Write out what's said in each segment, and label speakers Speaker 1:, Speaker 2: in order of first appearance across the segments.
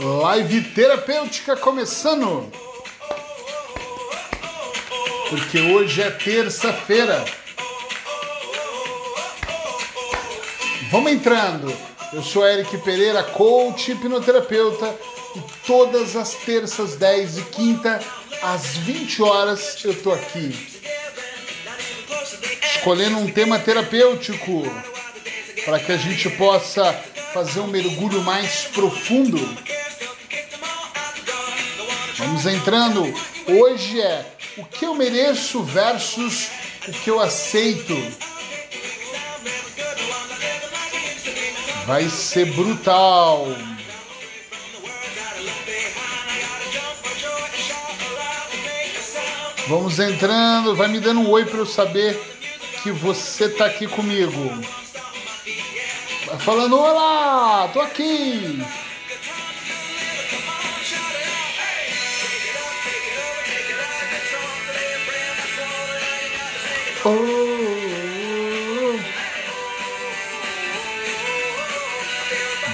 Speaker 1: Live terapêutica começando. Porque hoje é terça-feira. Vamos entrando. Eu sou Eric Pereira, coach hipnoterapeuta, e todas as terças, 10 e quinta, às 20 horas, eu tô aqui. Escolhendo um tema terapêutico para que a gente possa fazer um mergulho mais profundo. Vamos entrando. Hoje é o que eu mereço versus o que eu aceito. Vai ser brutal. Vamos entrando, vai me dando um oi para eu saber que você tá aqui comigo. Vai falando: Olá, tô aqui. Oh.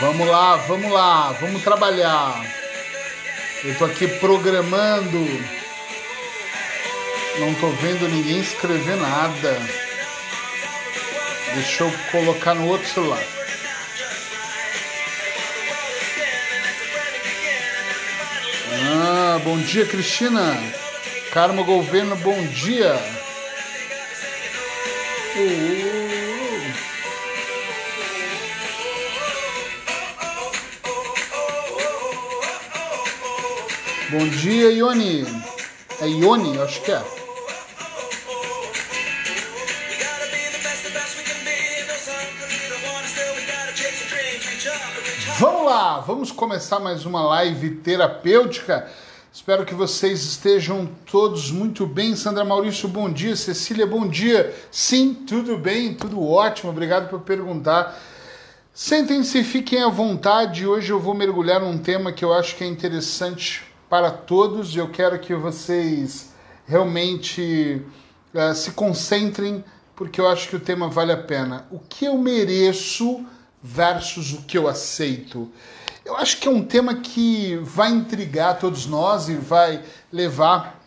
Speaker 1: Vamos lá, vamos lá, vamos trabalhar. Eu tô aqui programando. Não tô vendo ninguém escrever nada. Deixa eu colocar no outro celular. Ah, bom dia, Cristina. Carmo Governo, bom dia. Bom dia, Ione. É Ione, acho que é. Vamos lá, vamos começar mais uma live terapêutica. Espero que vocês estejam todos muito bem. Sandra Maurício, bom dia. Cecília, bom dia. Sim, tudo bem, tudo ótimo. Obrigado por perguntar. Sentem-se, fiquem à vontade. Hoje eu vou mergulhar num tema que eu acho que é interessante para todos e eu quero que vocês realmente uh, se concentrem, porque eu acho que o tema vale a pena. O que eu mereço versus o que eu aceito. Eu acho que é um tema que vai intrigar todos nós e vai levar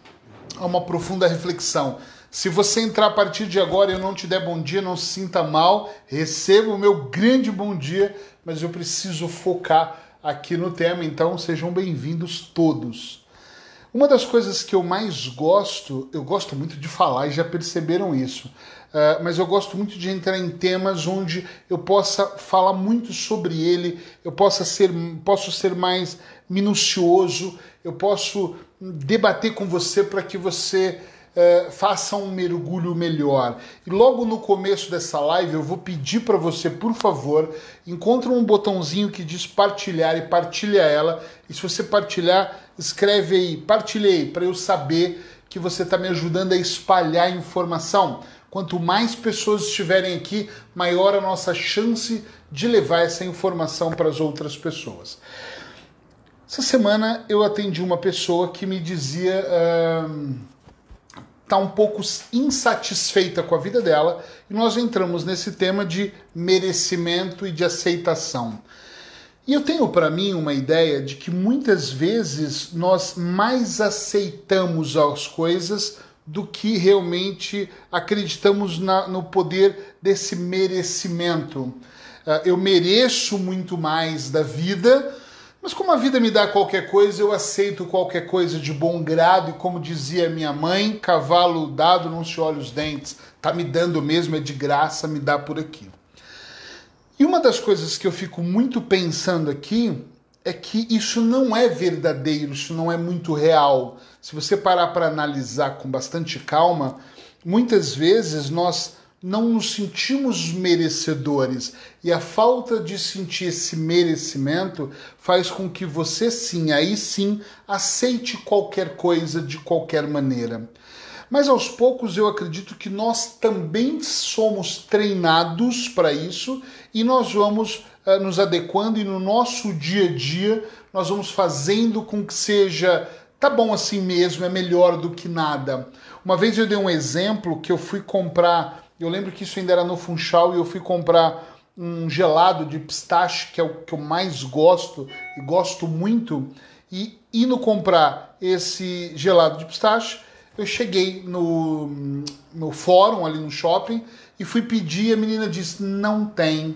Speaker 1: a uma profunda reflexão. Se você entrar a partir de agora e eu não te der bom dia, não se sinta mal, receba o meu grande bom dia, mas eu preciso focar aqui no tema, então sejam bem-vindos todos. Uma das coisas que eu mais gosto, eu gosto muito de falar e já perceberam isso, uh, mas eu gosto muito de entrar em temas onde eu possa falar muito sobre ele, eu possa ser, posso ser mais minucioso, eu posso debater com você para que você uh, faça um mergulho melhor. E logo no começo dessa live eu vou pedir para você, por favor, encontre um botãozinho que diz partilhar e partilha ela. E se você partilhar, escreve aí, partilhei, para eu saber que você está me ajudando a espalhar informação. Quanto mais pessoas estiverem aqui, maior a nossa chance de levar essa informação para as outras pessoas. Essa semana eu atendi uma pessoa que me dizia uh, tá um pouco insatisfeita com a vida dela e nós entramos nesse tema de merecimento e de aceitação. E eu tenho para mim uma ideia de que muitas vezes nós mais aceitamos as coisas do que realmente acreditamos na, no poder desse merecimento. Uh, eu mereço muito mais da vida, mas como a vida me dá qualquer coisa, eu aceito qualquer coisa de bom grado, e como dizia minha mãe, cavalo dado não se olha os dentes, tá me dando mesmo, é de graça, me dá por aqui. E uma das coisas que eu fico muito pensando aqui é que isso não é verdadeiro, isso não é muito real. Se você parar para analisar com bastante calma, muitas vezes nós não nos sentimos merecedores e a falta de sentir esse merecimento faz com que você sim, aí sim, aceite qualquer coisa de qualquer maneira. Mas aos poucos eu acredito que nós também somos treinados para isso e nós vamos nos adequando e no nosso dia a dia nós vamos fazendo com que seja tá bom assim mesmo, é melhor do que nada. Uma vez eu dei um exemplo que eu fui comprar, eu lembro que isso ainda era no Funchal e eu fui comprar um gelado de pistache, que é o que eu mais gosto e gosto muito, e indo comprar esse gelado de pistache, eu cheguei no, no fórum ali no shopping e fui pedir, a menina disse: não tem.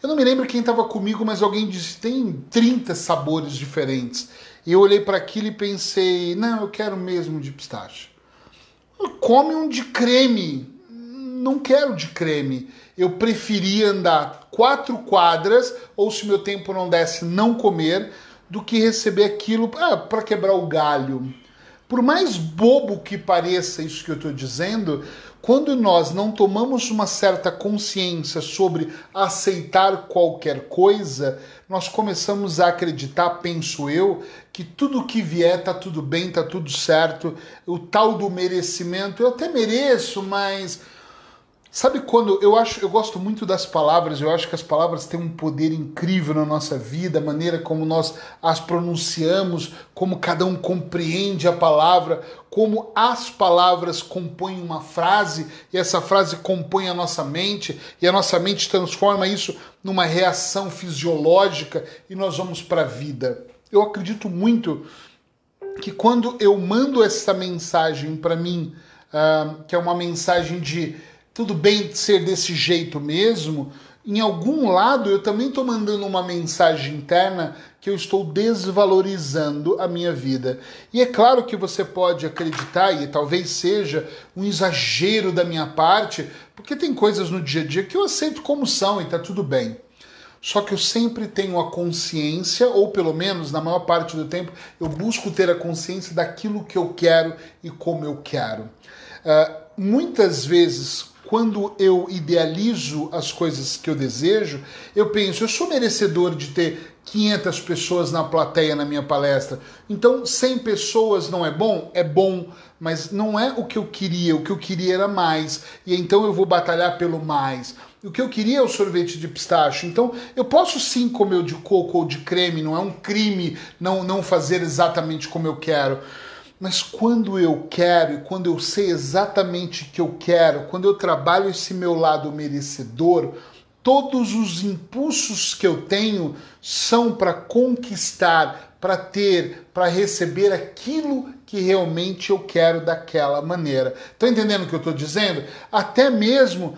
Speaker 1: Eu não me lembro quem estava comigo, mas alguém disse: tem 30 sabores diferentes. E eu olhei para aquilo e pensei: não, eu quero mesmo de pistache. Come um de creme. Não quero de creme. Eu preferia andar quatro quadras, ou se meu tempo não desse, não comer, do que receber aquilo ah, para quebrar o galho. Por mais bobo que pareça isso que eu estou dizendo, quando nós não tomamos uma certa consciência sobre aceitar qualquer coisa, nós começamos a acreditar, penso eu, que tudo que vier tá tudo bem, tá tudo certo. O tal do merecimento, eu até mereço, mas Sabe quando eu acho, eu gosto muito das palavras, eu acho que as palavras têm um poder incrível na nossa vida, a maneira como nós as pronunciamos, como cada um compreende a palavra, como as palavras compõem uma frase e essa frase compõe a nossa mente e a nossa mente transforma isso numa reação fisiológica e nós vamos para a vida. Eu acredito muito que quando eu mando essa mensagem para mim, uh, que é uma mensagem de tudo bem ser desse jeito mesmo, em algum lado eu também estou mandando uma mensagem interna que eu estou desvalorizando a minha vida. E é claro que você pode acreditar, e talvez seja um exagero da minha parte, porque tem coisas no dia a dia que eu aceito como são e está tudo bem. Só que eu sempre tenho a consciência, ou pelo menos na maior parte do tempo, eu busco ter a consciência daquilo que eu quero e como eu quero. Uh, muitas vezes, quando eu idealizo as coisas que eu desejo, eu penso, eu sou merecedor de ter 500 pessoas na plateia na minha palestra. Então, 100 pessoas não é bom? É bom, mas não é o que eu queria. O que eu queria era mais. E então eu vou batalhar pelo mais. O que eu queria é o sorvete de pistache. Então, eu posso sim comer o de coco ou de creme, não é um crime não, não fazer exatamente como eu quero. Mas quando eu quero e quando eu sei exatamente o que eu quero, quando eu trabalho esse meu lado merecedor, todos os impulsos que eu tenho são para conquistar, para ter, para receber aquilo que realmente eu quero daquela maneira. Estão entendendo o que eu estou dizendo? Até mesmo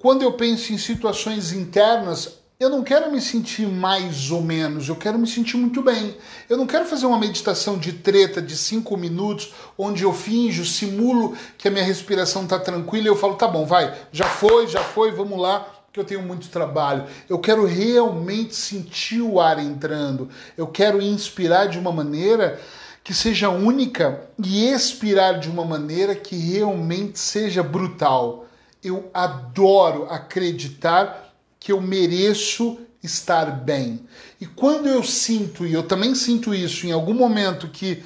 Speaker 1: quando eu penso em situações internas, eu não quero me sentir mais ou menos, eu quero me sentir muito bem. Eu não quero fazer uma meditação de treta de cinco minutos, onde eu finjo, simulo que a minha respiração está tranquila e eu falo, tá bom, vai, já foi, já foi, vamos lá, que eu tenho muito trabalho. Eu quero realmente sentir o ar entrando. Eu quero inspirar de uma maneira que seja única e expirar de uma maneira que realmente seja brutal. Eu adoro acreditar que eu mereço estar bem. E quando eu sinto, e eu também sinto isso em algum momento que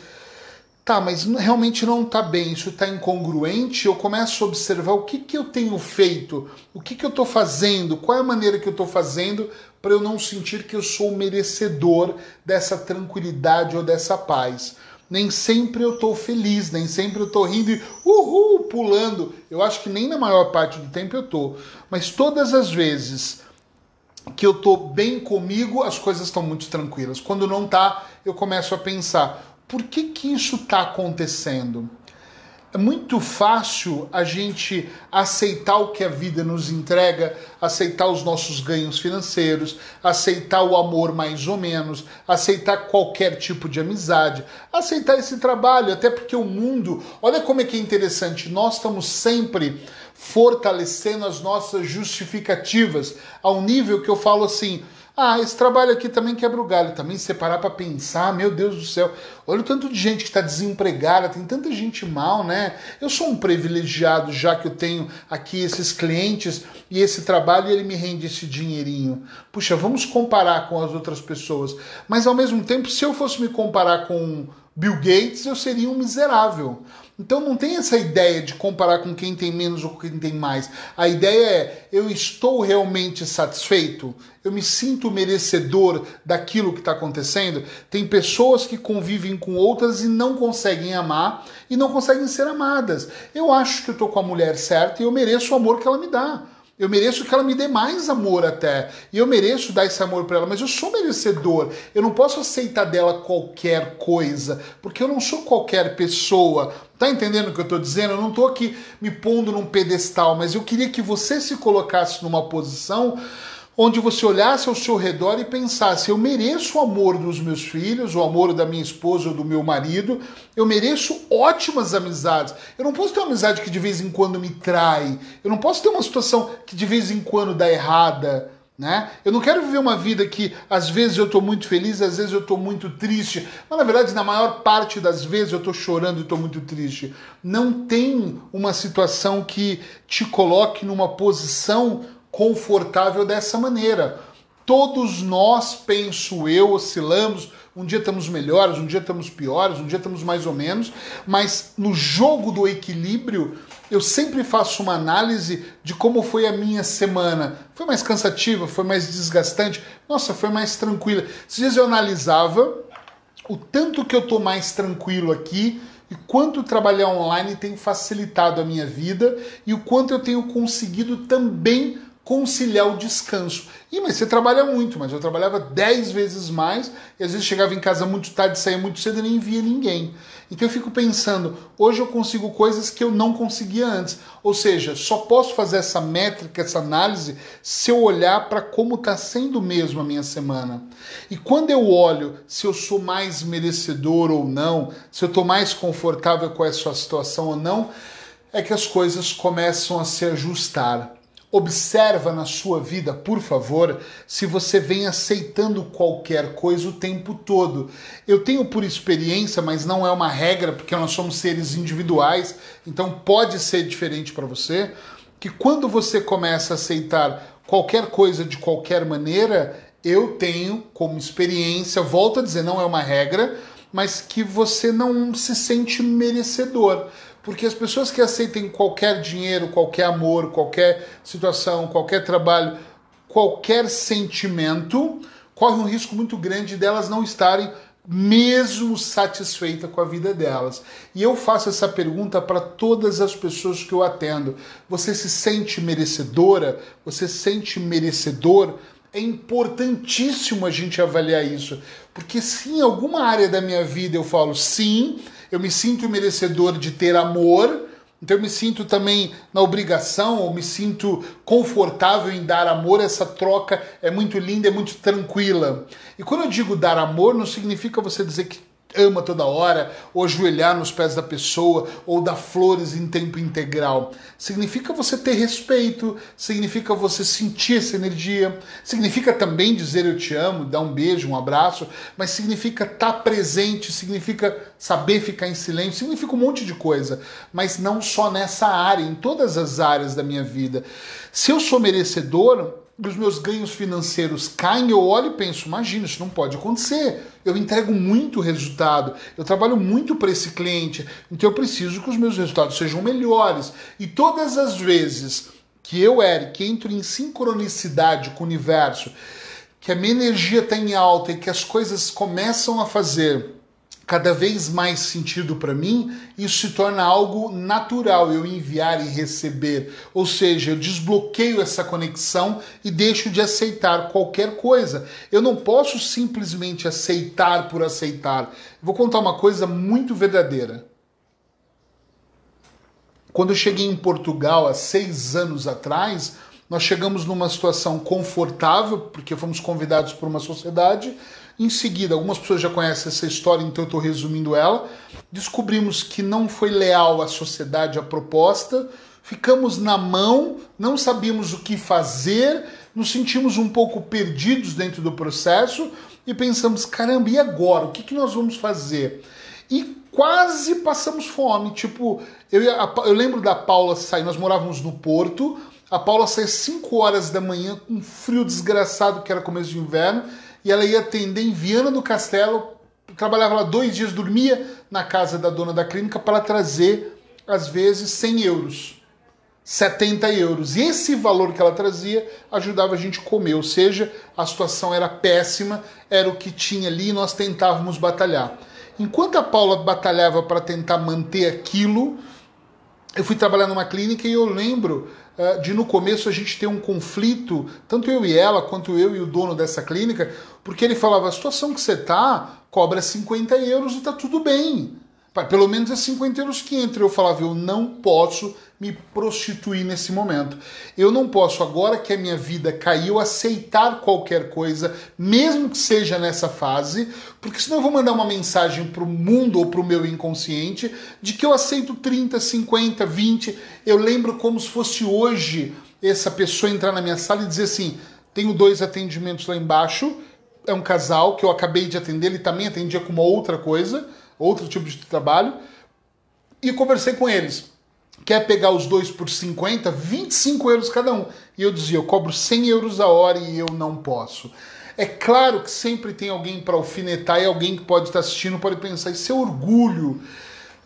Speaker 1: tá, mas realmente não tá bem, isso tá incongruente, eu começo a observar o que que eu tenho feito, o que que eu tô fazendo, qual é a maneira que eu tô fazendo para eu não sentir que eu sou merecedor dessa tranquilidade ou dessa paz. Nem sempre eu tô feliz, nem sempre eu tô rindo e uhul, pulando. Eu acho que nem na maior parte do tempo eu tô. Mas todas as vezes que eu tô bem comigo, as coisas estão muito tranquilas. Quando não tá, eu começo a pensar, por que que isso tá acontecendo? É muito fácil a gente aceitar o que a vida nos entrega, aceitar os nossos ganhos financeiros, aceitar o amor mais ou menos, aceitar qualquer tipo de amizade, aceitar esse trabalho, até porque o mundo, olha como é que é interessante, nós estamos sempre fortalecendo as nossas justificativas ao nível que eu falo assim: ah, esse trabalho aqui também quebra o galho. Também separar para pensar, meu Deus do céu, olha o tanto de gente que está desempregada, tem tanta gente mal, né? Eu sou um privilegiado já que eu tenho aqui esses clientes e esse trabalho ele me rende esse dinheirinho. Puxa, vamos comparar com as outras pessoas. Mas ao mesmo tempo, se eu fosse me comparar com Bill Gates, eu seria um miserável. Então não tem essa ideia de comparar com quem tem menos ou com quem tem mais. A ideia é: eu estou realmente satisfeito? Eu me sinto merecedor daquilo que está acontecendo? Tem pessoas que convivem com outras e não conseguem amar e não conseguem ser amadas. Eu acho que eu estou com a mulher certa e eu mereço o amor que ela me dá. Eu mereço que ela me dê mais amor até. E eu mereço dar esse amor para ela, mas eu sou merecedor. Eu não posso aceitar dela qualquer coisa, porque eu não sou qualquer pessoa. Tá entendendo o que eu tô dizendo? Eu não tô aqui me pondo num pedestal, mas eu queria que você se colocasse numa posição onde você olhasse ao seu redor e pensasse: eu mereço o amor dos meus filhos, o amor da minha esposa ou do meu marido, eu mereço ótimas amizades. Eu não posso ter uma amizade que de vez em quando me trai, eu não posso ter uma situação que de vez em quando dá errada. Né? Eu não quero viver uma vida que às vezes eu estou muito feliz, às vezes eu estou muito triste, mas na verdade, na maior parte das vezes eu estou chorando e estou muito triste. Não tem uma situação que te coloque numa posição confortável dessa maneira. Todos nós, penso eu, oscilamos. Um dia estamos melhores, um dia estamos piores, um dia estamos mais ou menos, mas no jogo do equilíbrio, eu sempre faço uma análise de como foi a minha semana. Foi mais cansativa, foi mais desgastante? Nossa, foi mais tranquila. Esses dias eu analisava o tanto que eu tô mais tranquilo aqui e quanto trabalhar online tem facilitado a minha vida e o quanto eu tenho conseguido também conciliar o descanso. E mas você trabalha muito, mas eu trabalhava 10 vezes mais e às vezes chegava em casa muito tarde, saía muito cedo e nem via ninguém. Então eu fico pensando, hoje eu consigo coisas que eu não conseguia antes. Ou seja, só posso fazer essa métrica, essa análise, se eu olhar para como está sendo mesmo a minha semana. E quando eu olho se eu sou mais merecedor ou não, se eu estou mais confortável com essa situação ou não, é que as coisas começam a se ajustar. Observa na sua vida, por favor, se você vem aceitando qualquer coisa o tempo todo. Eu tenho por experiência, mas não é uma regra, porque nós somos seres individuais, então pode ser diferente para você, que quando você começa a aceitar qualquer coisa de qualquer maneira, eu tenho como experiência, volto a dizer, não é uma regra, mas que você não se sente merecedor. Porque as pessoas que aceitem qualquer dinheiro, qualquer amor, qualquer situação, qualquer trabalho, qualquer sentimento, corre um risco muito grande delas não estarem mesmo satisfeitas com a vida delas. E eu faço essa pergunta para todas as pessoas que eu atendo. Você se sente merecedora? Você se sente merecedor? É importantíssimo a gente avaliar isso, porque se em alguma área da minha vida eu falo sim, eu me sinto merecedor de ter amor, então eu me sinto também na obrigação, ou me sinto confortável em dar amor, essa troca é muito linda, é muito tranquila. E quando eu digo dar amor, não significa você dizer que ama toda hora, ou ajoelhar nos pés da pessoa, ou dar flores em tempo integral. Significa você ter respeito, significa você sentir essa energia, significa também dizer eu te amo, dar um beijo, um abraço, mas significa estar presente, significa saber ficar em silêncio, significa um monte de coisa, mas não só nessa área, em todas as áreas da minha vida. Se eu sou merecedor, os meus ganhos financeiros caem, eu olho e penso, imagina, isso não pode acontecer. Eu entrego muito resultado, eu trabalho muito para esse cliente, então eu preciso que os meus resultados sejam melhores. E todas as vezes que eu, Eric, entro em sincronicidade com o universo, que a minha energia está em alta e que as coisas começam a fazer cada vez mais sentido para mim, isso se torna algo natural eu enviar e receber. Ou seja, eu desbloqueio essa conexão e deixo de aceitar qualquer coisa. Eu não posso simplesmente aceitar por aceitar. Vou contar uma coisa muito verdadeira. Quando eu cheguei em Portugal há seis anos atrás, nós chegamos numa situação confortável, porque fomos convidados por uma sociedade em seguida, algumas pessoas já conhecem essa história, então eu estou resumindo ela. Descobrimos que não foi leal à sociedade a proposta, ficamos na mão, não sabíamos o que fazer, nos sentimos um pouco perdidos dentro do processo e pensamos: caramba, e agora? O que, que nós vamos fazer? E quase passamos fome. Tipo, eu, eu lembro da Paula sair, nós morávamos no Porto. A Paula saía 5 horas da manhã com um frio desgraçado que era começo de inverno e ela ia atender em Viana do Castelo. Trabalhava lá dois dias, dormia na casa da dona da clínica para trazer, às vezes, 100 euros. 70 euros. E esse valor que ela trazia ajudava a gente comer, ou seja, a situação era péssima, era o que tinha ali e nós tentávamos batalhar. Enquanto a Paula batalhava para tentar manter aquilo, eu fui trabalhar numa clínica e eu lembro de no começo a gente ter um conflito, tanto eu e ela, quanto eu e o dono dessa clínica, porque ele falava: a situação que você tá cobra 50 euros e tá tudo bem. Pelo menos é 50 euros que entra. Eu falava, eu não posso me prostituir nesse momento. Eu não posso, agora que a minha vida caiu, aceitar qualquer coisa, mesmo que seja nessa fase, porque senão eu vou mandar uma mensagem para o mundo ou para o meu inconsciente de que eu aceito 30, 50, 20. Eu lembro como se fosse hoje essa pessoa entrar na minha sala e dizer assim: tenho dois atendimentos lá embaixo, é um casal que eu acabei de atender, ele também atendia com uma outra coisa outro tipo de trabalho, e conversei com eles. Quer pegar os dois por 50, 25 euros cada um. E eu dizia, eu cobro 100 euros a hora e eu não posso. É claro que sempre tem alguém para alfinetar e alguém que pode estar assistindo pode pensar, isso é orgulho,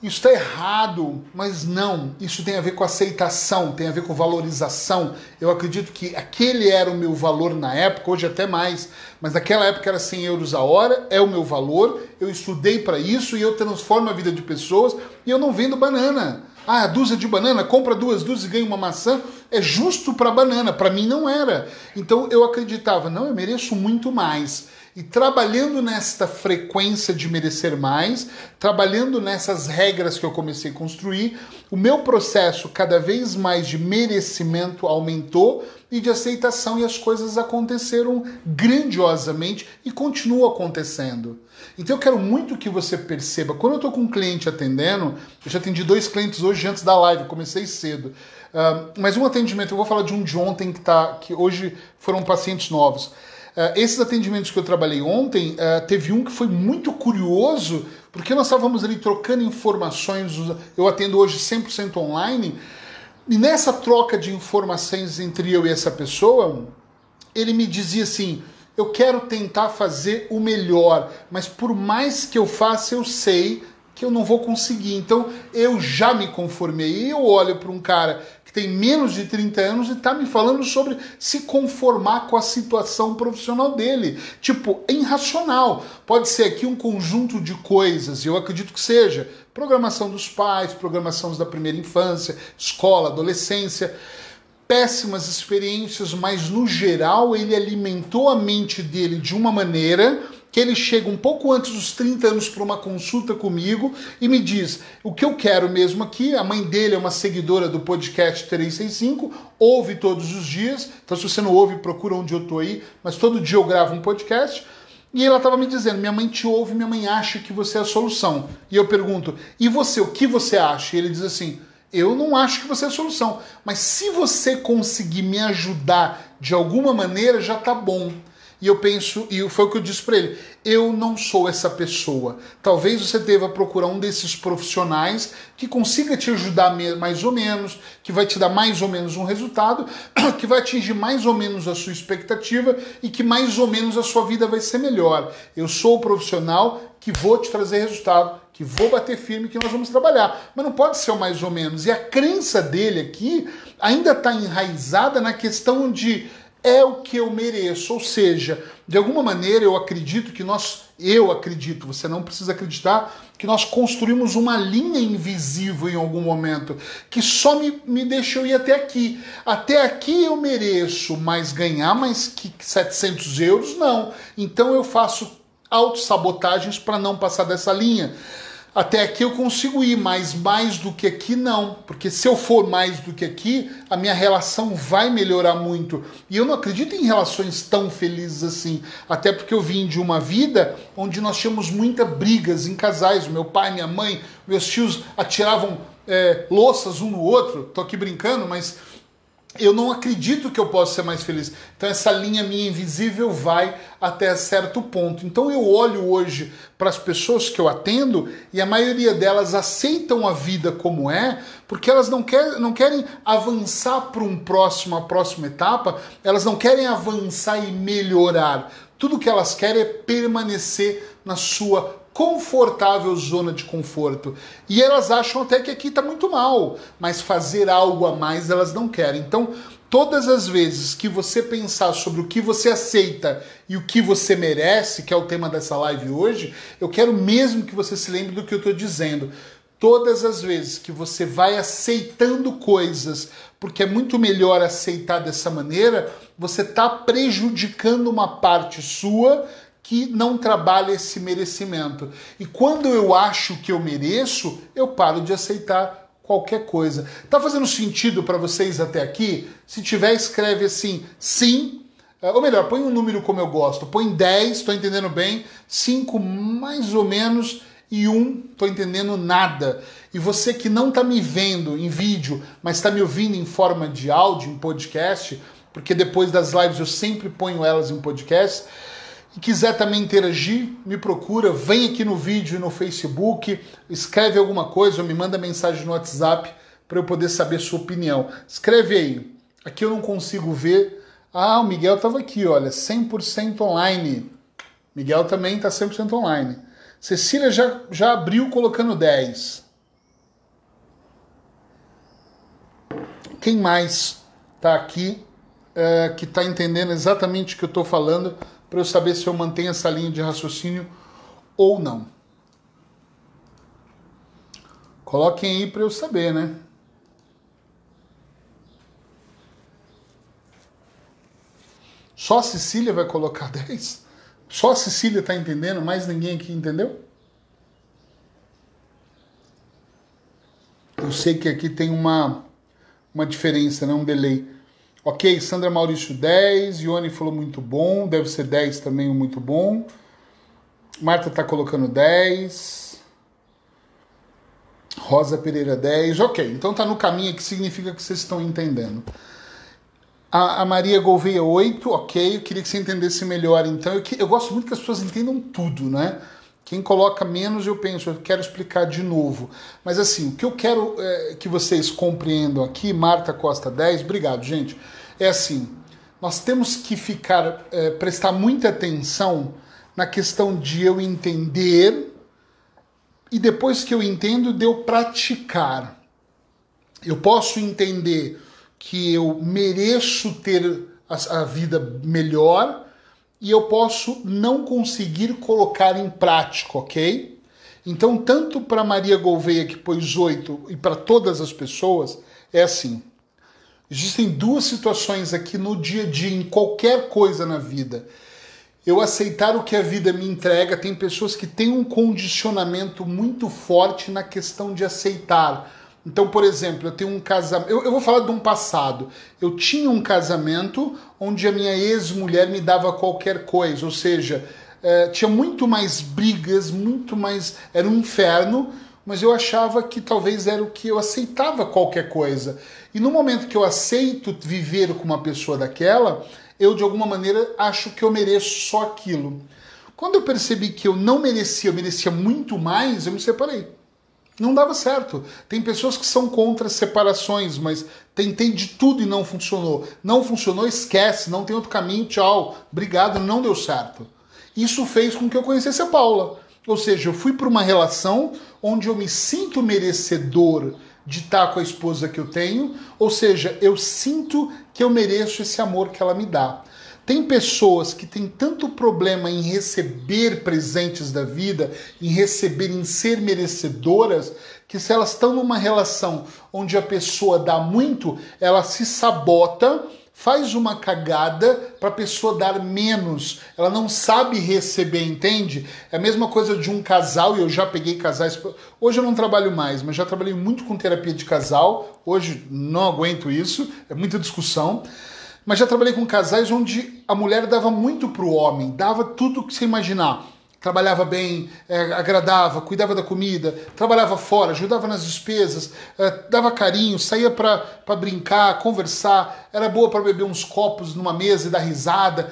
Speaker 1: isso está errado, mas não. Isso tem a ver com aceitação, tem a ver com valorização. Eu acredito que aquele era o meu valor na época, hoje até mais, mas naquela época era 100 euros a hora, é o meu valor. Eu estudei para isso e eu transformo a vida de pessoas e eu não vendo banana. Ah, dúzia de banana, compra duas dúzias e ganha uma maçã. É justo para banana, para mim não era. Então eu acreditava, não, eu mereço muito mais. E trabalhando nesta frequência de merecer mais, trabalhando nessas regras que eu comecei a construir, o meu processo cada vez mais de merecimento aumentou e de aceitação, e as coisas aconteceram grandiosamente e continuam acontecendo. Então eu quero muito que você perceba, quando eu estou com um cliente atendendo, eu já atendi dois clientes hoje antes da live, comecei cedo. Uh, mas um atendimento, eu vou falar de um de ontem que, tá, que hoje foram pacientes novos. Uh, esses atendimentos que eu trabalhei ontem, uh, teve um que foi muito curioso, porque nós estávamos ali trocando informações, eu atendo hoje 100% online, e nessa troca de informações entre eu e essa pessoa, ele me dizia assim: eu quero tentar fazer o melhor, mas por mais que eu faça, eu sei que eu não vou conseguir. Então eu já me conformei. E eu olho para um cara que tem menos de 30 anos e está me falando sobre se conformar com a situação profissional dele. Tipo, é irracional. Pode ser aqui um conjunto de coisas, eu acredito que seja. Programação dos pais, programação da primeira infância, escola, adolescência péssimas experiências, mas no geral ele alimentou a mente dele de uma maneira que ele chega um pouco antes dos 30 anos para uma consulta comigo e me diz: o que eu quero mesmo aqui. A mãe dele é uma seguidora do podcast 365, ouve todos os dias. Então, se você não ouve, procura onde eu tô aí, mas todo dia eu gravo um podcast. E ela estava me dizendo: minha mãe te ouve, minha mãe acha que você é a solução. E eu pergunto: e você, o que você acha? E ele diz assim: eu não acho que você é a solução, mas se você conseguir me ajudar de alguma maneira, já tá bom. E eu penso, e foi o que eu disse para ele: eu não sou essa pessoa. Talvez você deva procurar um desses profissionais que consiga te ajudar mais ou menos, que vai te dar mais ou menos um resultado, que vai atingir mais ou menos a sua expectativa e que mais ou menos a sua vida vai ser melhor. Eu sou o profissional que vou te trazer resultado, que vou bater firme, que nós vamos trabalhar. Mas não pode ser o mais ou menos. E a crença dele aqui ainda está enraizada na questão de é o que eu mereço. Ou seja, de alguma maneira eu acredito que nós, eu acredito, você não precisa acreditar, que nós construímos uma linha invisível em algum momento, que só me, me deixou ir até aqui. Até aqui eu mereço, mas ganhar mais que 700 euros, não. Então eu faço autossabotagens para não passar dessa linha. Até aqui eu consigo ir, mas mais do que aqui não, porque se eu for mais do que aqui, a minha relação vai melhorar muito. E eu não acredito em relações tão felizes assim, até porque eu vim de uma vida onde nós tínhamos muitas brigas em casais, meu pai, minha mãe, meus tios atiravam é, louças um no outro, tô aqui brincando, mas eu não acredito que eu possa ser mais feliz. Então essa linha minha invisível vai até certo ponto. Então eu olho hoje para as pessoas que eu atendo e a maioria delas aceitam a vida como é, porque elas não, quer, não querem avançar para um próximo, a próxima etapa, elas não querem avançar e melhorar. Tudo que elas querem é permanecer na sua confortável zona de conforto. E elas acham até que aqui está muito mal, mas fazer algo a mais elas não querem. Então, todas as vezes que você pensar sobre o que você aceita e o que você merece, que é o tema dessa live hoje, eu quero mesmo que você se lembre do que eu estou dizendo. todas as vezes que você vai aceitando coisas, porque é muito melhor aceitar dessa maneira, você está prejudicando uma parte sua que não trabalha esse merecimento. E quando eu acho que eu mereço, eu paro de aceitar qualquer coisa. Tá fazendo sentido para vocês até aqui? Se tiver, escreve assim: sim. É, ou melhor, põe um número como eu gosto. Põe 10, estou entendendo bem. 5 mais ou menos e um, tô entendendo nada. E você que não tá me vendo em vídeo, mas está me ouvindo em forma de áudio, em podcast, porque depois das lives eu sempre ponho elas em podcast. Quiser também interagir, me procura, vem aqui no vídeo e no Facebook, escreve alguma coisa ou me manda mensagem no WhatsApp para eu poder saber sua opinião. Escreve aí. Aqui eu não consigo ver. Ah, o Miguel estava aqui, olha, 100% online. Miguel também está 100% online. Cecília já, já abriu colocando 10. Quem mais está aqui é, que está entendendo exatamente o que eu estou falando para eu saber se eu mantenho essa linha de raciocínio ou não? Coloquem aí para eu saber, né? Só a Cecília vai colocar 10? Só a Cecília está entendendo, mais ninguém aqui entendeu? Eu sei que aqui tem uma, uma diferença, né? um delay. Ok, Sandra Maurício 10, Ione falou muito bom, deve ser 10 também, muito bom. Marta está colocando 10. Rosa Pereira 10. Ok, então tá no caminho que significa que vocês estão entendendo. A, a, Maria Gouveia 8, ok, eu queria que você entendesse melhor. Então, eu, eu gosto muito que as pessoas entendam tudo, né? Quem coloca menos, eu penso, eu quero explicar de novo. Mas assim, o que eu quero é, que vocês compreendam aqui, Marta Costa 10, obrigado, gente. É assim, nós temos que ficar, é, prestar muita atenção na questão de eu entender e depois que eu entendo, de eu praticar. Eu posso entender que eu mereço ter a, a vida melhor e eu posso não conseguir colocar em prática, ok? Então, tanto para Maria Gouveia, que pôs oito, e para todas as pessoas, é assim. Existem duas situações aqui no dia a dia, em qualquer coisa na vida. Eu aceitar o que a vida me entrega, tem pessoas que têm um condicionamento muito forte na questão de aceitar então, por exemplo, eu tenho um casamento. Eu, eu, vou falar de um passado. Eu tinha um casamento onde a minha ex-mulher me dava qualquer coisa, ou seja, é, tinha muito mais brigas, muito mais. Era um inferno, mas eu achava que talvez era o que eu aceitava qualquer coisa. E no momento que eu aceito viver com uma pessoa daquela, eu de alguma maneira acho que eu mereço só aquilo. Quando eu percebi que eu não merecia, eu merecia muito mais, eu me separei. Não dava certo. Tem pessoas que são contra separações, mas tentei de tudo e não funcionou. Não funcionou, esquece, não tem outro caminho, tchau. Obrigado, não deu certo. Isso fez com que eu conhecesse a Paula. Ou seja, eu fui para uma relação onde eu me sinto merecedor de estar com a esposa que eu tenho, ou seja, eu sinto que eu mereço esse amor que ela me dá. Tem pessoas que têm tanto problema em receber presentes da vida, em receber, em ser merecedoras, que se elas estão numa relação onde a pessoa dá muito, ela se sabota, faz uma cagada para a pessoa dar menos. Ela não sabe receber, entende? É a mesma coisa de um casal, e eu já peguei casais. Hoje eu não trabalho mais, mas já trabalhei muito com terapia de casal. Hoje não aguento isso, é muita discussão. Mas já trabalhei com casais onde a mulher dava muito pro homem, dava tudo que você imaginar. Trabalhava bem, é, agradava, cuidava da comida, trabalhava fora, ajudava nas despesas, é, dava carinho, saía para brincar, conversar, era boa para beber uns copos numa mesa e dar risada.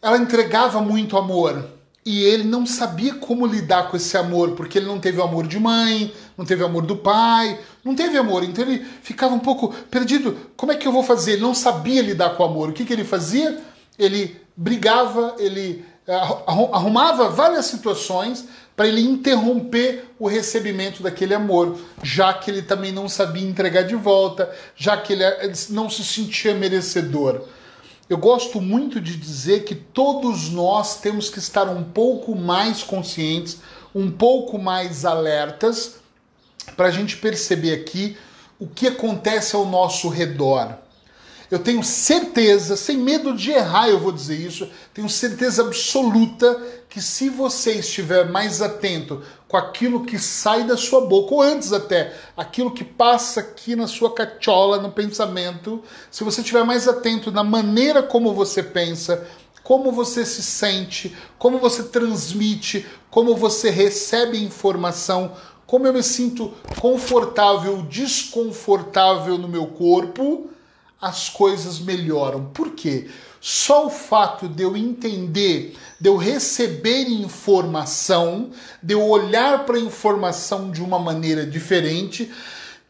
Speaker 1: Ela entregava muito amor e ele não sabia como lidar com esse amor, porque ele não teve o amor de mãe, não teve o amor do pai, não teve amor, então ele ficava um pouco perdido. Como é que eu vou fazer? Ele não sabia lidar com o amor. O que, que ele fazia? Ele brigava, ele eh, arrumava várias situações para ele interromper o recebimento daquele amor, já que ele também não sabia entregar de volta, já que ele eh, não se sentia merecedor. Eu gosto muito de dizer que todos nós temos que estar um pouco mais conscientes, um pouco mais alertas para a gente perceber aqui o que acontece ao nosso redor. Eu tenho certeza, sem medo de errar, eu vou dizer isso, tenho certeza absoluta que se você estiver mais atento com aquilo que sai da sua boca, ou antes até, aquilo que passa aqui na sua cachola, no pensamento, se você estiver mais atento na maneira como você pensa, como você se sente, como você transmite, como você recebe informação, como eu me sinto confortável, desconfortável no meu corpo, as coisas melhoram. Por quê? Só o fato de eu entender, de eu receber informação, de eu olhar para a informação de uma maneira diferente,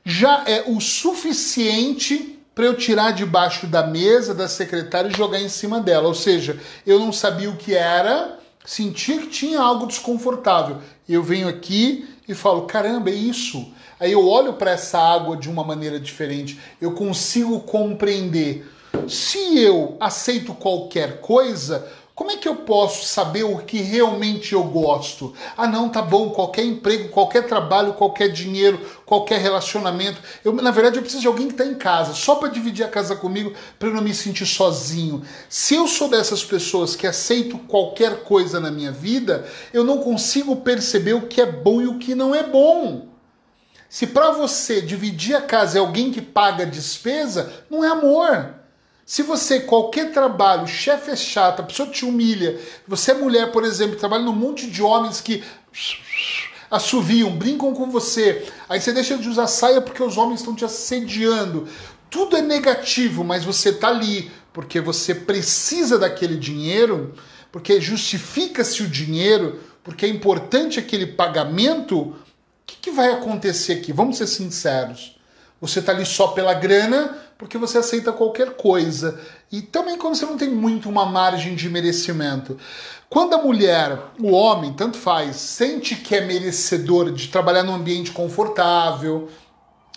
Speaker 1: já é o suficiente para eu tirar debaixo da mesa da secretária e jogar em cima dela. Ou seja, eu não sabia o que era, sentia que tinha algo desconfortável. Eu venho aqui e falo: caramba, é isso. Aí eu olho para essa água de uma maneira diferente, eu consigo compreender. Se eu aceito qualquer coisa, como é que eu posso saber o que realmente eu gosto? Ah, não, tá bom, qualquer emprego, qualquer trabalho, qualquer dinheiro, qualquer relacionamento. Eu, na verdade, eu preciso de alguém que está em casa, só para dividir a casa comigo, para eu não me sentir sozinho. Se eu sou dessas pessoas que aceito qualquer coisa na minha vida, eu não consigo perceber o que é bom e o que não é bom. Se para você dividir a casa é alguém que paga despesa, não é amor. Se você, qualquer trabalho, chefe é chato, a pessoa te humilha, você é mulher, por exemplo, trabalha num monte de homens que assoviam, brincam com você, aí você deixa de usar saia porque os homens estão te assediando. Tudo é negativo, mas você tá ali porque você precisa daquele dinheiro, porque justifica-se o dinheiro, porque é importante aquele pagamento o que, que vai acontecer aqui? Vamos ser sinceros. Você está ali só pela grana porque você aceita qualquer coisa. E também quando você não tem muito uma margem de merecimento. Quando a mulher, o homem, tanto faz, sente que é merecedor de trabalhar num ambiente confortável,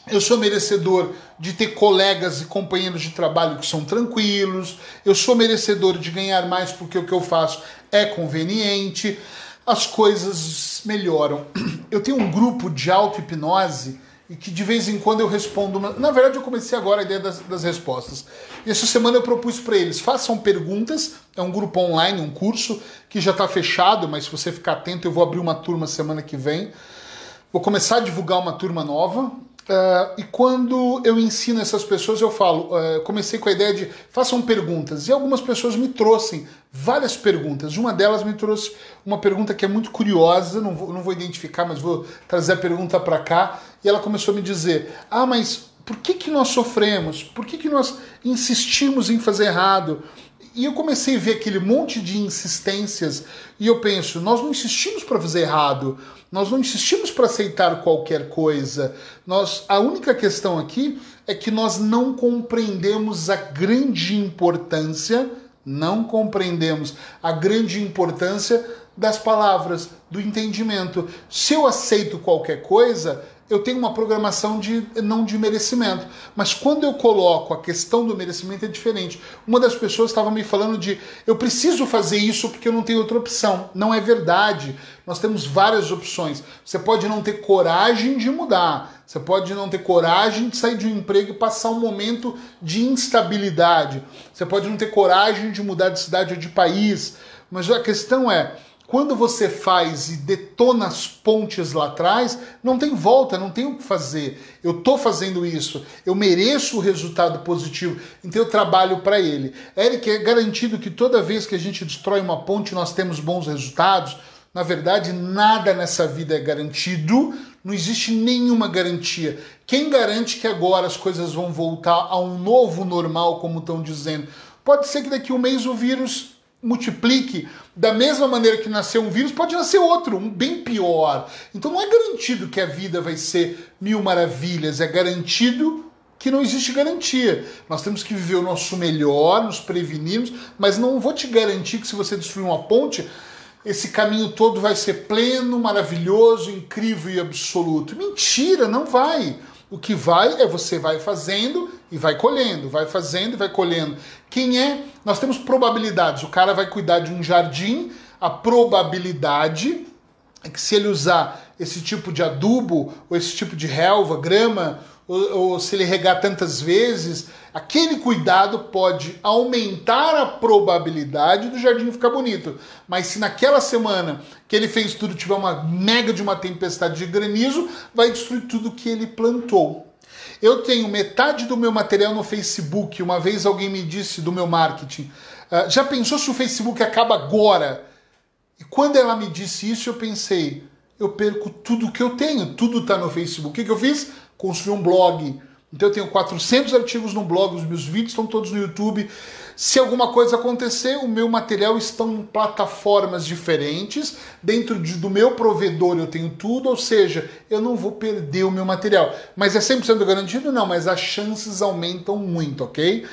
Speaker 1: eu sou merecedor de ter colegas e companheiros de trabalho que são tranquilos, eu sou merecedor de ganhar mais porque o que eu faço é conveniente as coisas melhoram. Eu tenho um grupo de auto-hipnose e que de vez em quando eu respondo. Uma... Na verdade, eu comecei agora a ideia das, das respostas. E essa semana eu propus para eles: façam perguntas. É um grupo online, um curso que já está fechado, mas se você ficar atento, eu vou abrir uma turma semana que vem. Vou começar a divulgar uma turma nova Uh, e quando eu ensino essas pessoas, eu falo, uh, comecei com a ideia de façam perguntas. E algumas pessoas me trouxeram várias perguntas. Uma delas me trouxe uma pergunta que é muito curiosa, não vou, não vou identificar, mas vou trazer a pergunta para cá. E ela começou a me dizer: Ah, mas por que, que nós sofremos? Por que, que nós insistimos em fazer errado? E eu comecei a ver aquele monte de insistências e eu penso, nós não insistimos para fazer errado, nós não insistimos para aceitar qualquer coisa. Nós, a única questão aqui é que nós não compreendemos a grande importância, não compreendemos a grande importância das palavras, do entendimento. Se eu aceito qualquer coisa, eu tenho uma programação de não de merecimento. Mas quando eu coloco a questão do merecimento é diferente. Uma das pessoas estava me falando de eu preciso fazer isso porque eu não tenho outra opção. Não é verdade. Nós temos várias opções. Você pode não ter coragem de mudar. Você pode não ter coragem de sair de um emprego e passar um momento de instabilidade. Você pode não ter coragem de mudar de cidade ou de país. Mas a questão é, quando você faz e detona as pontes lá atrás, não tem volta, não tem o que fazer. Eu estou fazendo isso, eu mereço o resultado positivo, então eu trabalho para ele. Eric, é garantido que toda vez que a gente destrói uma ponte nós temos bons resultados? Na verdade, nada nessa vida é garantido, não existe nenhuma garantia. Quem garante que agora as coisas vão voltar a um novo normal, como estão dizendo? Pode ser que daqui a um mês o vírus multiplique da mesma maneira que nasceu um vírus, pode nascer outro, um bem pior. Então não é garantido que a vida vai ser mil maravilhas, é garantido que não existe garantia. Nós temos que viver o nosso melhor, nos prevenirmos, mas não vou te garantir que se você destruir uma ponte, esse caminho todo vai ser pleno, maravilhoso, incrível e absoluto. Mentira, não vai. O que vai é você vai fazendo e vai colhendo, vai fazendo e vai colhendo. Quem é? Nós temos probabilidades. O cara vai cuidar de um jardim, a probabilidade é que se ele usar esse tipo de adubo, ou esse tipo de relva, grama, ou, ou se ele regar tantas vezes, aquele cuidado pode aumentar a probabilidade do jardim ficar bonito. Mas se naquela semana que ele fez tudo tiver uma mega de uma tempestade de granizo, vai destruir tudo que ele plantou. Eu tenho metade do meu material no Facebook. Uma vez alguém me disse do meu marketing: uh, já pensou se o Facebook acaba agora? E quando ela me disse isso, eu pensei: eu perco tudo que eu tenho, tudo está no Facebook. O que, que eu fiz? Construí um blog. Então eu tenho 400 artigos no blog, os meus vídeos estão todos no YouTube. Se alguma coisa acontecer, o meu material está em plataformas diferentes. Dentro de, do meu provedor eu tenho tudo, ou seja, eu não vou perder o meu material. Mas é 100% garantido? Não, mas as chances aumentam muito, ok?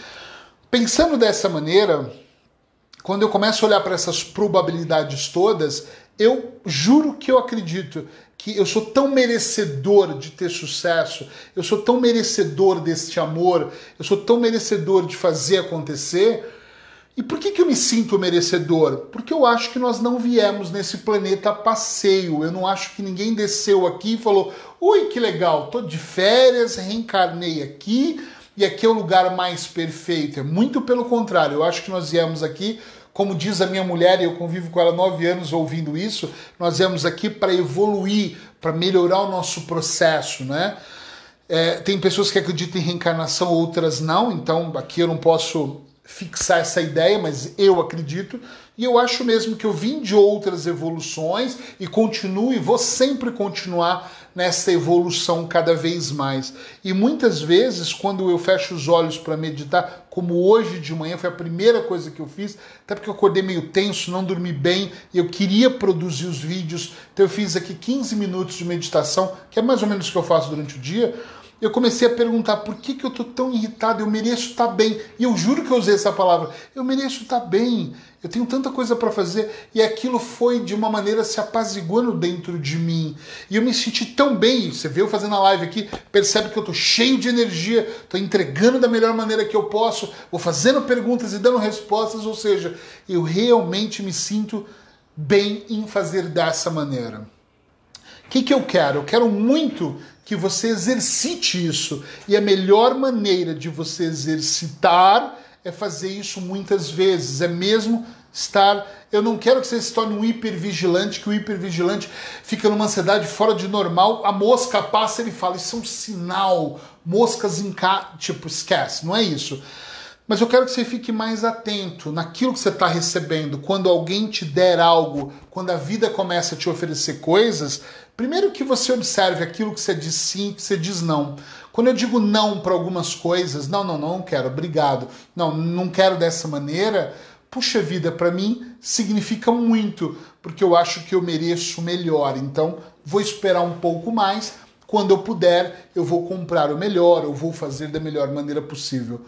Speaker 1: Pensando dessa maneira, quando eu começo a olhar para essas probabilidades todas, eu juro que eu acredito que eu sou tão merecedor de ter sucesso, eu sou tão merecedor deste amor, eu sou tão merecedor de fazer acontecer. E por que, que eu me sinto merecedor? Porque eu acho que nós não viemos nesse planeta a passeio. Eu não acho que ninguém desceu aqui e falou: ui, que legal, tô de férias, reencarnei aqui e aqui é o lugar mais perfeito. É muito pelo contrário, eu acho que nós viemos aqui como diz a minha mulher, e eu convivo com ela nove anos ouvindo isso, nós viemos aqui para evoluir, para melhorar o nosso processo, né? É, tem pessoas que acreditam em reencarnação, outras não, então aqui eu não posso fixar essa ideia, mas eu acredito. E eu acho mesmo que eu vim de outras evoluções e continuo e vou sempre continuar nessa evolução cada vez mais. E muitas vezes, quando eu fecho os olhos para meditar, como hoje de manhã foi a primeira coisa que eu fiz, até porque eu acordei meio tenso, não dormi bem, e eu queria produzir os vídeos, então eu fiz aqui 15 minutos de meditação, que é mais ou menos o que eu faço durante o dia eu comecei a perguntar por que, que eu tô tão irritado, eu mereço estar tá bem. E eu juro que eu usei essa palavra, eu mereço estar tá bem, eu tenho tanta coisa para fazer. E aquilo foi de uma maneira se apaziguando dentro de mim. E eu me senti tão bem. Você vê eu fazendo a live aqui, percebe que eu tô cheio de energia, tô entregando da melhor maneira que eu posso, vou fazendo perguntas e dando respostas, ou seja, eu realmente me sinto bem em fazer dessa maneira. O que, que eu quero? Eu quero muito que você exercite isso. E a melhor maneira de você exercitar é fazer isso muitas vezes, é mesmo estar. Eu não quero que você se torne um hipervigilante, que o hipervigilante fica numa ansiedade fora de normal, a mosca passa ele fala: Isso é um sinal, moscas em cá. Tipo, esquece, não é isso. Mas eu quero que você fique mais atento naquilo que você está recebendo. Quando alguém te der algo, quando a vida começa a te oferecer coisas, primeiro que você observe aquilo que você diz sim, que você diz não. Quando eu digo não para algumas coisas, não, não, não quero, obrigado. Não, não quero dessa maneira. Puxa vida, para mim significa muito, porque eu acho que eu mereço melhor. Então, vou esperar um pouco mais quando eu puder, eu vou comprar o melhor, eu vou fazer da melhor maneira possível.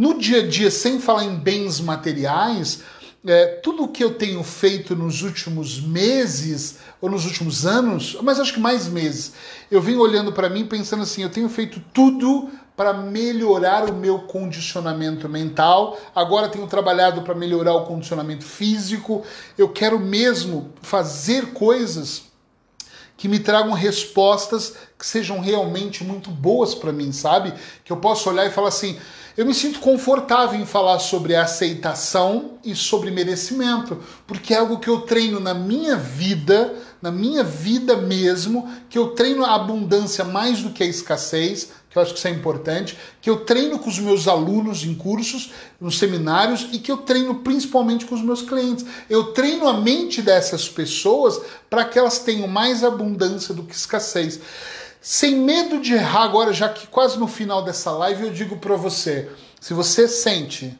Speaker 1: No dia a dia, sem falar em bens materiais, é, tudo o que eu tenho feito nos últimos meses, ou nos últimos anos, mas acho que mais meses, eu venho olhando para mim pensando assim: eu tenho feito tudo para melhorar o meu condicionamento mental, agora tenho trabalhado para melhorar o condicionamento físico, eu quero mesmo fazer coisas que me tragam respostas que sejam realmente muito boas para mim, sabe? Que eu possa olhar e falar assim: eu me sinto confortável em falar sobre aceitação e sobre merecimento, porque é algo que eu treino na minha vida, na minha vida mesmo, que eu treino a abundância mais do que a escassez, que eu acho que isso é importante, que eu treino com os meus alunos em cursos, nos seminários e que eu treino principalmente com os meus clientes. Eu treino a mente dessas pessoas para que elas tenham mais abundância do que escassez. Sem medo de errar agora, já que quase no final dessa live eu digo para você, se você sente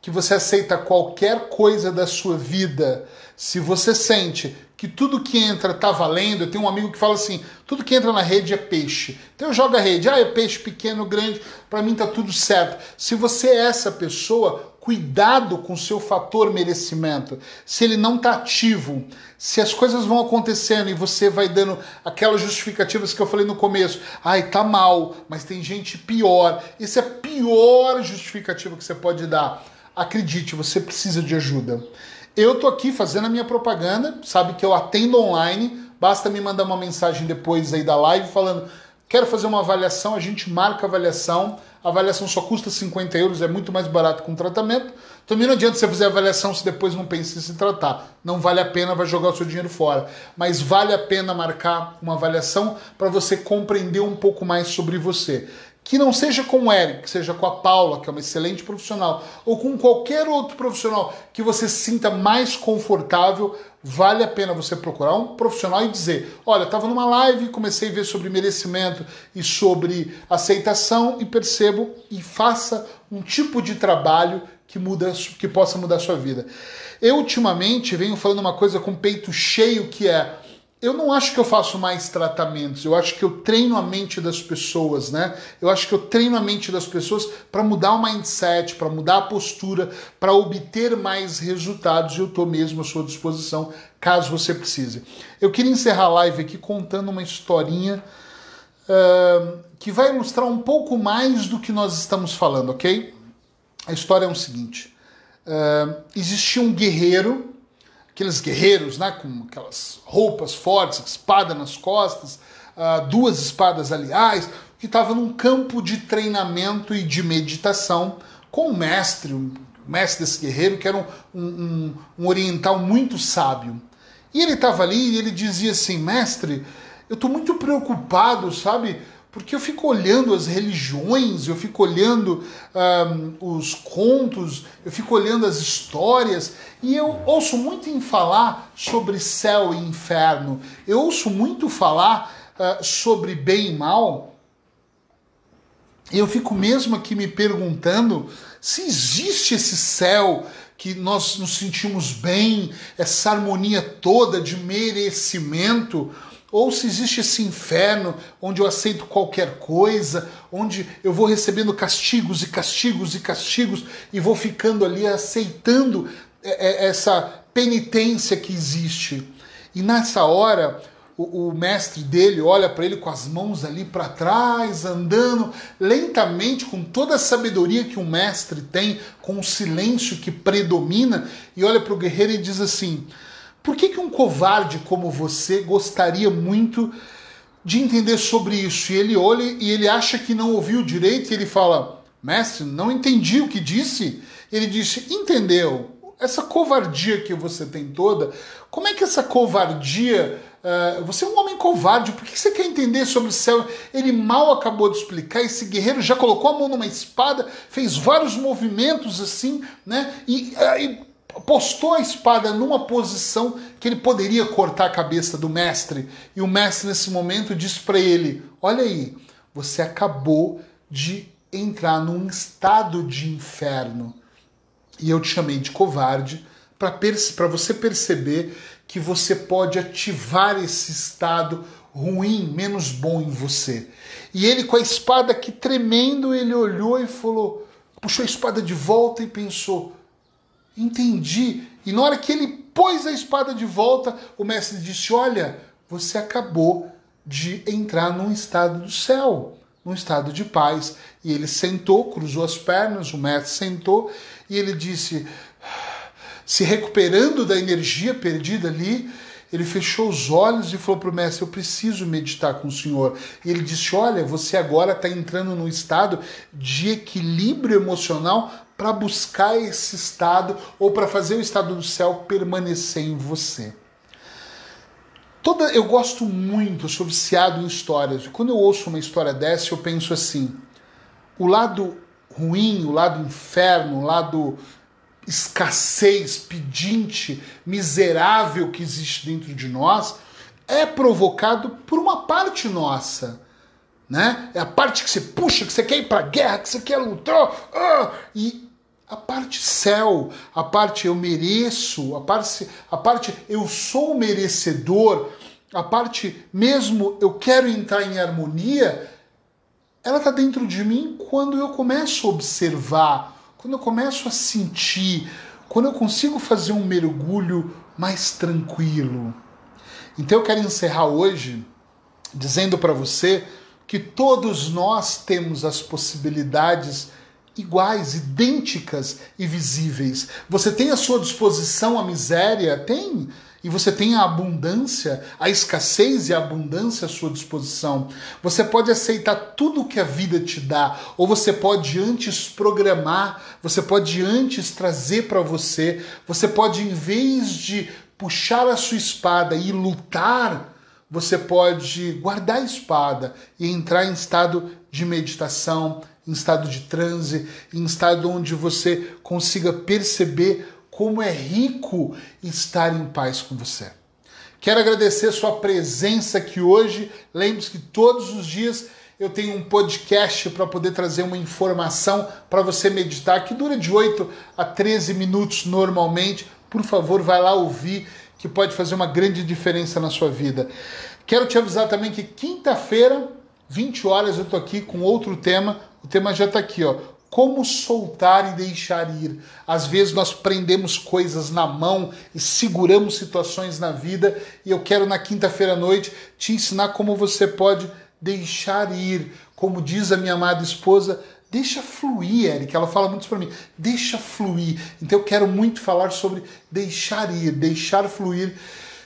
Speaker 1: que você aceita qualquer coisa da sua vida, se você sente que tudo que entra tá valendo. Eu tenho um amigo que fala assim: tudo que entra na rede é peixe. Então eu jogo a rede, ah, é peixe pequeno, grande, para mim tá tudo certo. Se você é essa pessoa, cuidado com o seu fator merecimento. Se ele não tá ativo, se as coisas vão acontecendo e você vai dando aquelas justificativas que eu falei no começo, ai, tá mal, mas tem gente pior. Isso é a pior justificativa que você pode dar. Acredite, você precisa de ajuda. Eu tô aqui fazendo a minha propaganda, sabe que eu atendo online, basta me mandar uma mensagem depois aí da live falando quero fazer uma avaliação, a gente marca a avaliação, a avaliação só custa 50 euros, é muito mais barato com tratamento. Também não adianta você fazer a avaliação se depois não pensa em se tratar. Não vale a pena, vai jogar o seu dinheiro fora. Mas vale a pena marcar uma avaliação para você compreender um pouco mais sobre você que não seja com o Eric, seja com a Paula, que é uma excelente profissional, ou com qualquer outro profissional que você sinta mais confortável, vale a pena você procurar um profissional e dizer: Olha, estava numa live, comecei a ver sobre merecimento e sobre aceitação e percebo e faça um tipo de trabalho que muda, que possa mudar a sua vida. Eu ultimamente venho falando uma coisa com peito cheio que é eu não acho que eu faço mais tratamentos, eu acho que eu treino a mente das pessoas, né? Eu acho que eu treino a mente das pessoas para mudar o mindset, para mudar a postura, para obter mais resultados e eu estou mesmo à sua disposição caso você precise. Eu queria encerrar a live aqui contando uma historinha uh, que vai ilustrar um pouco mais do que nós estamos falando, ok? A história é o seguinte: uh, existia um guerreiro aqueles guerreiros, né, com aquelas roupas fortes, espada nas costas, uh, duas espadas aliás, que estava num campo de treinamento e de meditação com o mestre, o mestre desse guerreiro, que era um, um, um oriental muito sábio. E ele estava ali e ele dizia assim, mestre, eu estou muito preocupado, sabe? Porque eu fico olhando as religiões, eu fico olhando um, os contos, eu fico olhando as histórias e eu ouço muito em falar sobre céu e inferno, eu ouço muito falar uh, sobre bem e mal. E eu fico mesmo aqui me perguntando se existe esse céu que nós nos sentimos bem, essa harmonia toda de merecimento ou se existe esse inferno onde eu aceito qualquer coisa, onde eu vou recebendo castigos e castigos e castigos e vou ficando ali aceitando é, é, essa penitência que existe. E nessa hora, o, mestre dele olha para ele com as mãos ali para trás, andando lentamente, com toda a sabedoria que um mestre tem, com o silêncio que predomina, e olha para o guerreiro e diz assim: por que, que um covarde como você gostaria muito de entender sobre isso? E ele olha e ele acha que não ouviu direito e ele fala: Mestre, não entendi o que disse. Ele disse: Entendeu? Essa covardia que você tem toda, como é que essa covardia. Uh, você é um homem covarde, por que você quer entender sobre o céu? Ele mal acabou de explicar. Esse guerreiro já colocou a mão numa espada, fez vários movimentos assim, né? E, uh, e postou a espada numa posição que ele poderia cortar a cabeça do mestre. E o mestre, nesse momento, disse para ele: Olha aí, você acabou de entrar num estado de inferno. E eu te chamei de covarde para você perceber que você pode ativar esse estado ruim, menos bom em você. E ele, com a espada aqui tremendo, ele olhou e falou: puxou a espada de volta e pensou Entendi. E na hora que ele pôs a espada de volta, o mestre disse: Olha, você acabou de entrar num estado do céu, num estado de paz. E ele sentou, cruzou as pernas, o mestre sentou e ele disse, se recuperando da energia perdida ali, ele fechou os olhos e falou para o mestre: Eu preciso meditar com o senhor. E ele disse: Olha, você agora está entrando num estado de equilíbrio emocional para buscar esse estado ou para fazer o estado do céu permanecer em você. Toda, eu gosto muito, sou viciado em histórias. Quando eu ouço uma história dessa, eu penso assim: o lado ruim, o lado inferno, o lado escassez, pedinte, miserável que existe dentro de nós, é provocado por uma parte nossa. Né? É a parte que você puxa, que você quer ir para guerra, que você quer lutar. Uh, e a parte céu, a parte eu mereço, a parte, a parte eu sou merecedor, a parte mesmo eu quero entrar em harmonia, ela está dentro de mim quando eu começo a observar, quando eu começo a sentir, quando eu consigo fazer um mergulho mais tranquilo. Então eu quero encerrar hoje dizendo para você que todos nós temos as possibilidades iguais, idênticas e visíveis. Você tem à sua disposição a miséria? Tem. e você tem a abundância, a escassez e a abundância à sua disposição. Você pode aceitar tudo que a vida te dá, ou você pode antes programar, você pode antes trazer para você, você pode, em vez de puxar a sua espada e lutar, você pode guardar a espada e entrar em estado de meditação, em estado de transe, em estado onde você consiga perceber como é rico estar em paz com você. Quero agradecer sua presença aqui hoje. Lembre-se que todos os dias eu tenho um podcast para poder trazer uma informação para você meditar, que dura de 8 a 13 minutos normalmente. Por favor, vai lá ouvir, que pode fazer uma grande diferença na sua vida. Quero te avisar também que quinta-feira, 20 horas, eu estou aqui com outro tema. O tema já está aqui, ó como soltar e deixar ir. Às vezes nós prendemos coisas na mão e seguramos situações na vida, e eu quero na quinta-feira à noite te ensinar como você pode deixar ir. Como diz a minha amada esposa, deixa fluir, Eric. Ela fala muito para mim, deixa fluir. Então eu quero muito falar sobre deixar ir, deixar fluir,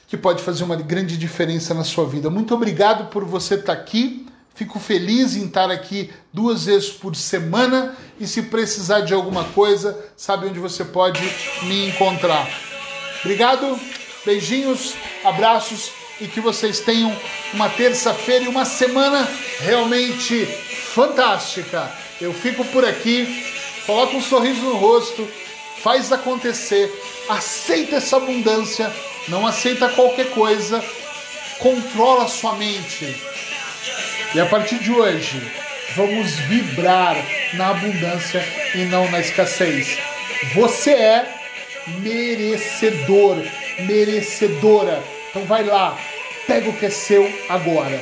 Speaker 1: que pode fazer uma grande diferença na sua vida. Muito obrigado por você estar aqui. Fico feliz em estar aqui duas vezes por semana e se precisar de alguma coisa, sabe onde você pode me encontrar. Obrigado, beijinhos, abraços e que vocês tenham uma terça-feira e uma semana realmente fantástica. Eu fico por aqui, coloca um sorriso no rosto, faz acontecer, aceita essa abundância, não aceita qualquer coisa, controla sua mente e a partir de hoje, vamos vibrar na abundância e não na escassez. Você é merecedor, merecedora. Então vai lá, pega o que é seu agora.